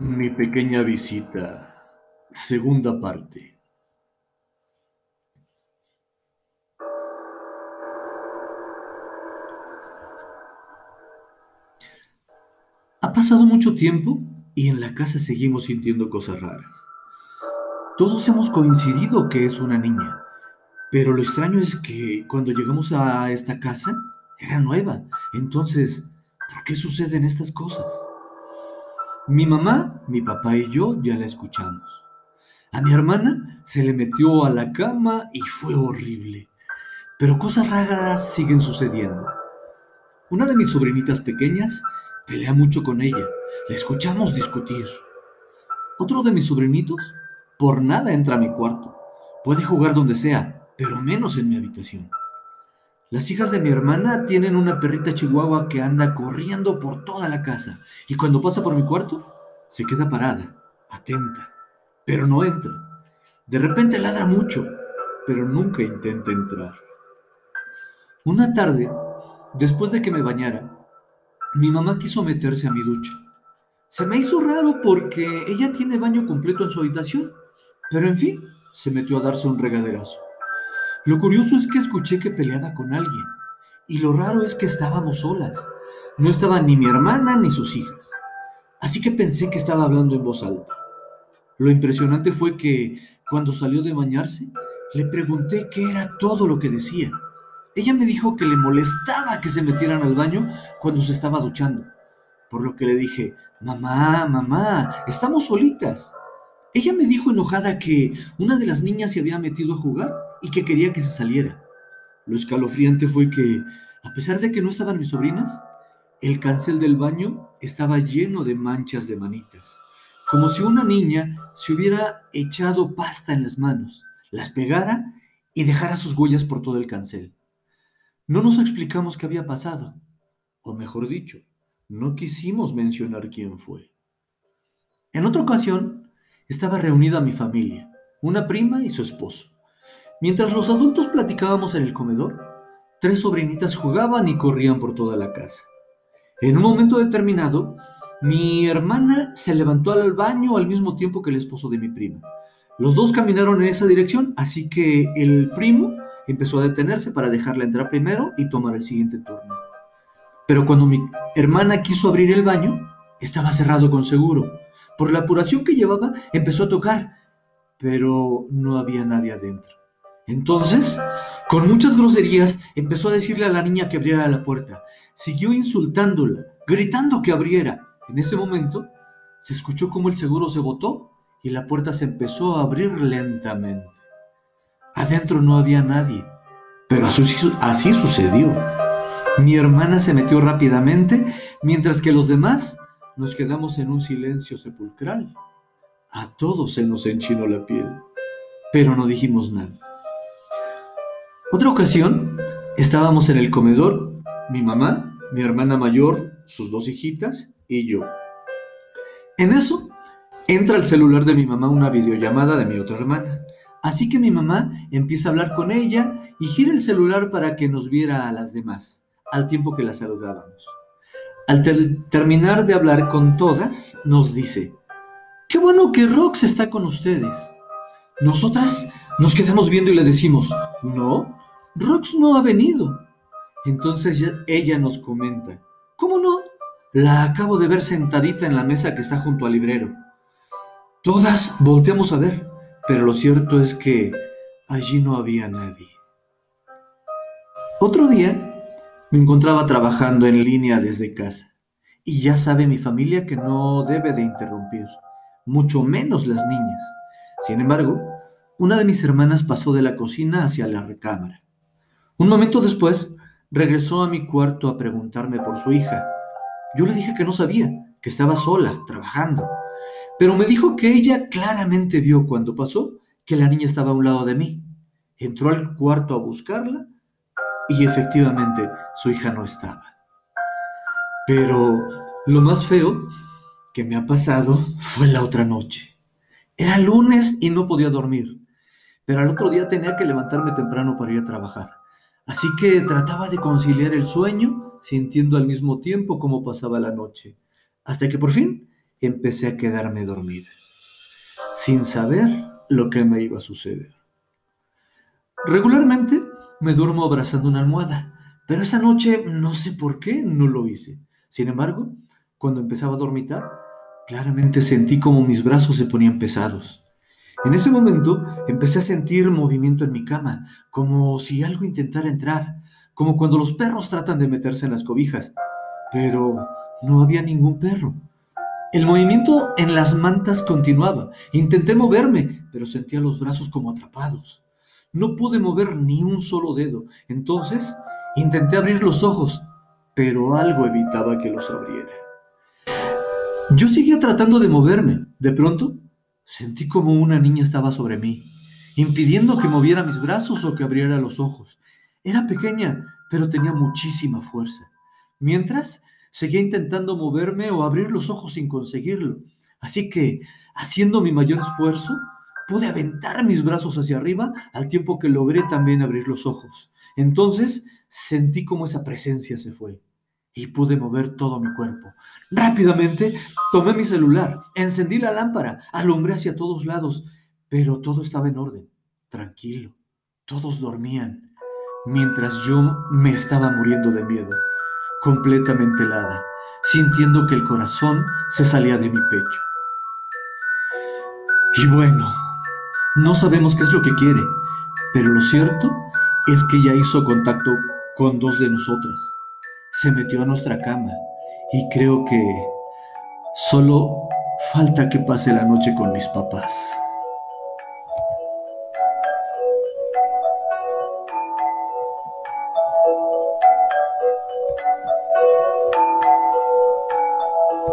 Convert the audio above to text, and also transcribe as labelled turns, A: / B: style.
A: Mi pequeña visita, segunda parte. Ha pasado mucho tiempo y en la casa seguimos sintiendo cosas raras. Todos hemos coincidido que es una niña, pero lo extraño es que cuando llegamos a esta casa era nueva. Entonces, ¿por qué suceden estas cosas? Mi mamá, mi papá y yo ya la escuchamos. A mi hermana se le metió a la cama y fue horrible. Pero cosas raras siguen sucediendo. Una de mis sobrinitas pequeñas pelea mucho con ella. La escuchamos discutir. Otro de mis sobrinitos por nada entra a mi cuarto. Puede jugar donde sea, pero menos en mi habitación. Las hijas de mi hermana tienen una perrita chihuahua que anda corriendo por toda la casa y cuando pasa por mi cuarto se queda parada, atenta, pero no entra. De repente ladra mucho, pero nunca intenta entrar. Una tarde, después de que me bañara, mi mamá quiso meterse a mi ducha. Se me hizo raro porque ella tiene baño completo en su habitación, pero en fin, se metió a darse un regaderazo. Lo curioso es que escuché que peleaba con alguien, y lo raro es que estábamos solas. No estaban ni mi hermana ni sus hijas. Así que pensé que estaba hablando en voz alta. Lo impresionante fue que, cuando salió de bañarse, le pregunté qué era todo lo que decía. Ella me dijo que le molestaba que se metieran al baño cuando se estaba duchando, por lo que le dije, mamá, mamá, estamos solitas. Ella me dijo enojada que una de las niñas se había metido a jugar y que quería que se saliera. Lo escalofriante fue que, a pesar de que no estaban mis sobrinas, el cancel del baño estaba lleno de manchas de manitas, como si una niña se hubiera echado pasta en las manos, las pegara y dejara sus huellas por todo el cancel. No nos explicamos qué había pasado, o mejor dicho, no quisimos mencionar quién fue. En otra ocasión, estaba reunida mi familia, una prima y su esposo. Mientras los adultos platicábamos en el comedor, tres sobrinitas jugaban y corrían por toda la casa. En un momento determinado, mi hermana se levantó al baño al mismo tiempo que el esposo de mi prima. Los dos caminaron en esa dirección, así que el primo empezó a detenerse para dejarla entrar primero y tomar el siguiente turno. Pero cuando mi hermana quiso abrir el baño, estaba cerrado con seguro. Por la apuración que llevaba, empezó a tocar, pero no había nadie adentro. Entonces, con muchas groserías, empezó a decirle a la niña que abriera la puerta. Siguió insultándola, gritando que abriera. En ese momento, se escuchó como el seguro se botó y la puerta se empezó a abrir lentamente. Adentro no había nadie, pero así, sucedió. Mi hermana se metió rápidamente, mientras que los demás nos quedamos en un silencio sepulcral. A todos se nos enchinó la piel, pero no dijimos nada. Otra ocasión, estábamos en el comedor, mi mamá, mi hermana mayor, sus dos hijitas y yo. En eso, entra al celular de mi mamá una videollamada de mi otra hermana. Así que mi mamá empieza a hablar con ella y gira el celular para que nos viera a las demás, al tiempo que la saludábamos. Al terminar de hablar con todas, nos dice, qué bueno que Rox está con ustedes. Nosotras nos quedamos viendo y le decimos, no, Rox no ha venido. Entonces ella nos comenta, ¿cómo no? La acabo de ver sentadita en la mesa que está junto al librero. Todas volteamos a ver pero lo cierto es que allí no había nadie. Otro día me encontraba trabajando en línea desde casa y ya sabe mi familia que no debe de interrumpir, mucho menos las niñas. Sin embargo, una de mis hermanas pasó de la cocina hacia la recámara. Un momento después, regresó a mi cuarto a preguntarme por su hija. Yo le dije que no sabía, que estaba sola, trabajando pero me dijo que ella claramente vio cuando pasó que la niña estaba a un lado de mí. Entró al cuarto a buscarla y efectivamente su hija no estaba. Pero lo más feo que me ha pasado fue la otra noche. Era lunes y no podía dormir, pero al otro día tenía que levantarme temprano para ir a trabajar. Así que trataba de conciliar el sueño, sintiendo al mismo tiempo cómo pasaba la noche, hasta que por fin empecé a quedarme dormida, sin saber lo que me iba a suceder. Regularmente me duermo abrazando una almohada, pero esa noche no sé por qué no lo hice. Sin embargo, cuando empezaba a dormitar, claramente sentí como mis brazos se ponían pesados. En ese momento empecé a sentir movimiento en mi cama, como si algo intentara entrar, como cuando los perros tratan de meterse en las cobijas, pero no había ningún perro. El movimiento en las mantas continuaba. Intenté moverme, pero sentía los brazos como atrapados. No pude mover ni un solo dedo. Entonces intenté abrir los ojos, pero algo evitaba que los abriera. Yo seguía tratando de moverme. De pronto, sentí como una niña estaba sobre mí, impidiendo que moviera mis brazos o que abriera los ojos. Era pequeña, pero tenía muchísima fuerza. Mientras, seguía intentando moverme o abrir los ojos sin conseguirlo. Así que, haciendo mi mayor esfuerzo, Pude aventar mis brazos hacia arriba al tiempo que logré también abrir los ojos. Entonces sentí como esa presencia se fue y pude mover todo mi cuerpo. Rápidamente tomé mi celular, encendí la lámpara, alumbré hacia todos lados, pero todo estaba en orden, tranquilo. Todos dormían, mientras yo me estaba muriendo de miedo, completamente helada, sintiendo que el corazón se salía de mi pecho. Y bueno, no sabemos qué es lo que quiere, pero lo cierto es que ya hizo contacto con dos de nosotras. Se metió a nuestra cama y creo que solo falta que pase la noche con mis papás.